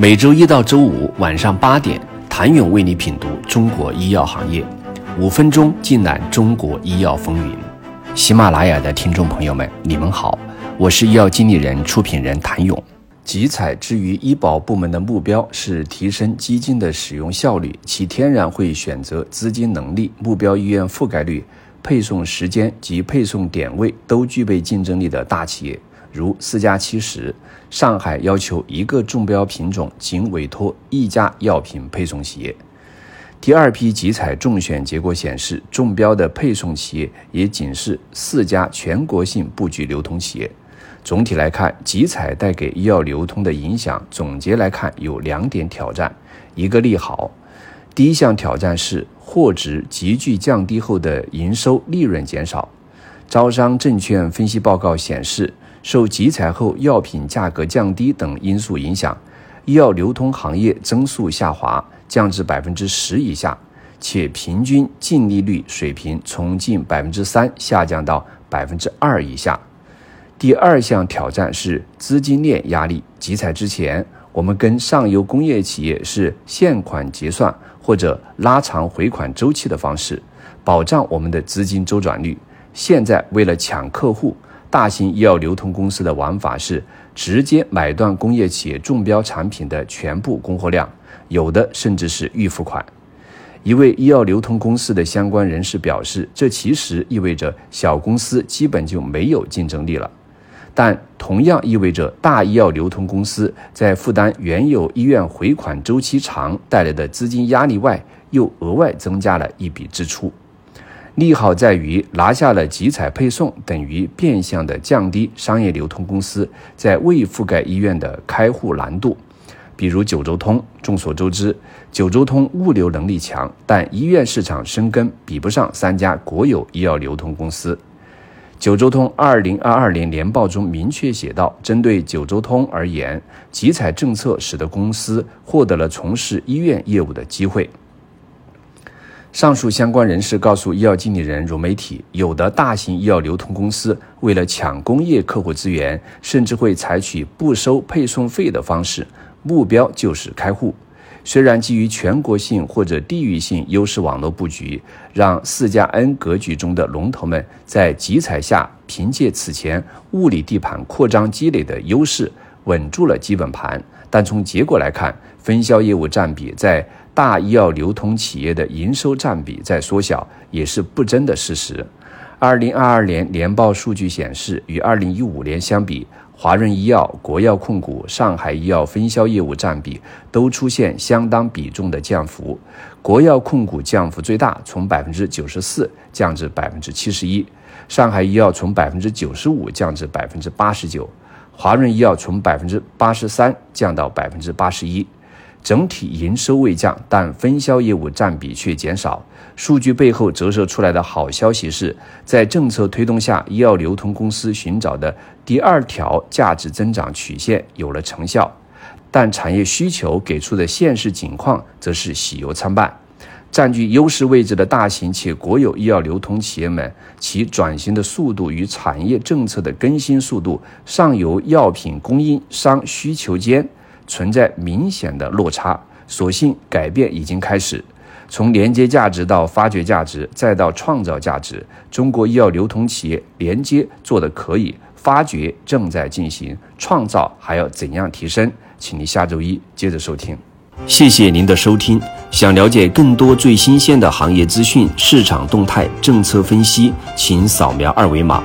每周一到周五晚上八点，谭勇为你品读中国医药行业，五分钟尽览中国医药风云。喜马拉雅的听众朋友们，你们好，我是医药经理人、出品人谭勇。集采之于医保部门的目标是提升基金的使用效率，其天然会选择资金能力、目标医院覆盖率、配送时间及配送点位都具备竞争力的大企业。如四加七十，上海要求一个中标品种仅委托一家药品配送企业。第二批集采中选结果显示，中标的配送企业也仅是四家全国性布局流通企业。总体来看，集采带给医药流通的影响，总结来看有两点挑战，一个利好。第一项挑战是货值急剧降低后的营收利润减少。招商证券分析报告显示。受集采后药品价格降低等因素影响，医药流通行业增速下滑，降至百分之十以下，且平均净利率水平从近百分之三下降到百分之二以下。第二项挑战是资金链压力。集采之前，我们跟上游工业企业是现款结算或者拉长回款周期的方式，保障我们的资金周转率。现在为了抢客户。大型医药流通公司的玩法是直接买断工业企业中标产品的全部供货量，有的甚至是预付款。一位医药流通公司的相关人士表示，这其实意味着小公司基本就没有竞争力了，但同样意味着大医药流通公司在负担原有医院回款周期长带来的资金压力外，又额外增加了一笔支出。利好在于拿下了集采配送，等于变相的降低商业流通公司在未覆盖医院的开户难度。比如九州通，众所周知，九州通物流能力强，但医院市场深耕比不上三家国有医药流通公司。九州通二零二二年年报中明确写道，针对九州通而言，集采政策使得公司获得了从事医院业务的机会。上述相关人士告诉医药经理人融媒体，有的大型医药流通公司为了抢工业客户资源，甚至会采取不收配送费的方式，目标就是开户。虽然基于全国性或者地域性优势网络布局，让四加 N 格局中的龙头们在集采下凭借此前物理地盘扩张积累的优势稳住了基本盘，但从结果来看，分销业务占比在。大医药流通企业的营收占比在缩小，也是不争的事实。二零二二年年报数据显示，与二零一五年相比，华润医药、国药控股、上海医药分销业务占比都出现相当比重的降幅。国药控股降幅最大，从百分之九十四降至百分之七十一；上海医药从百分之九十五降至百分之八十九；华润医药从百分之八十三降到百分之八十一。整体营收未降，但分销业务占比却减少。数据背后折射出来的好消息是，在政策推动下，医药流通公司寻找的第二条价值增长曲线有了成效。但产业需求给出的现实景况则是喜忧参半。占据优势位置的大型且国有医药流通企业们，其转型的速度与产业政策的更新速度、上游药品供应商需求间。存在明显的落差，所幸改变已经开始。从连接价值到发掘价值，再到创造价值，中国医药流通企业连接做得可以，发掘正在进行，创造还要怎样提升？请您下周一接着收听。谢谢您的收听。想了解更多最新鲜的行业资讯、市场动态、政策分析，请扫描二维码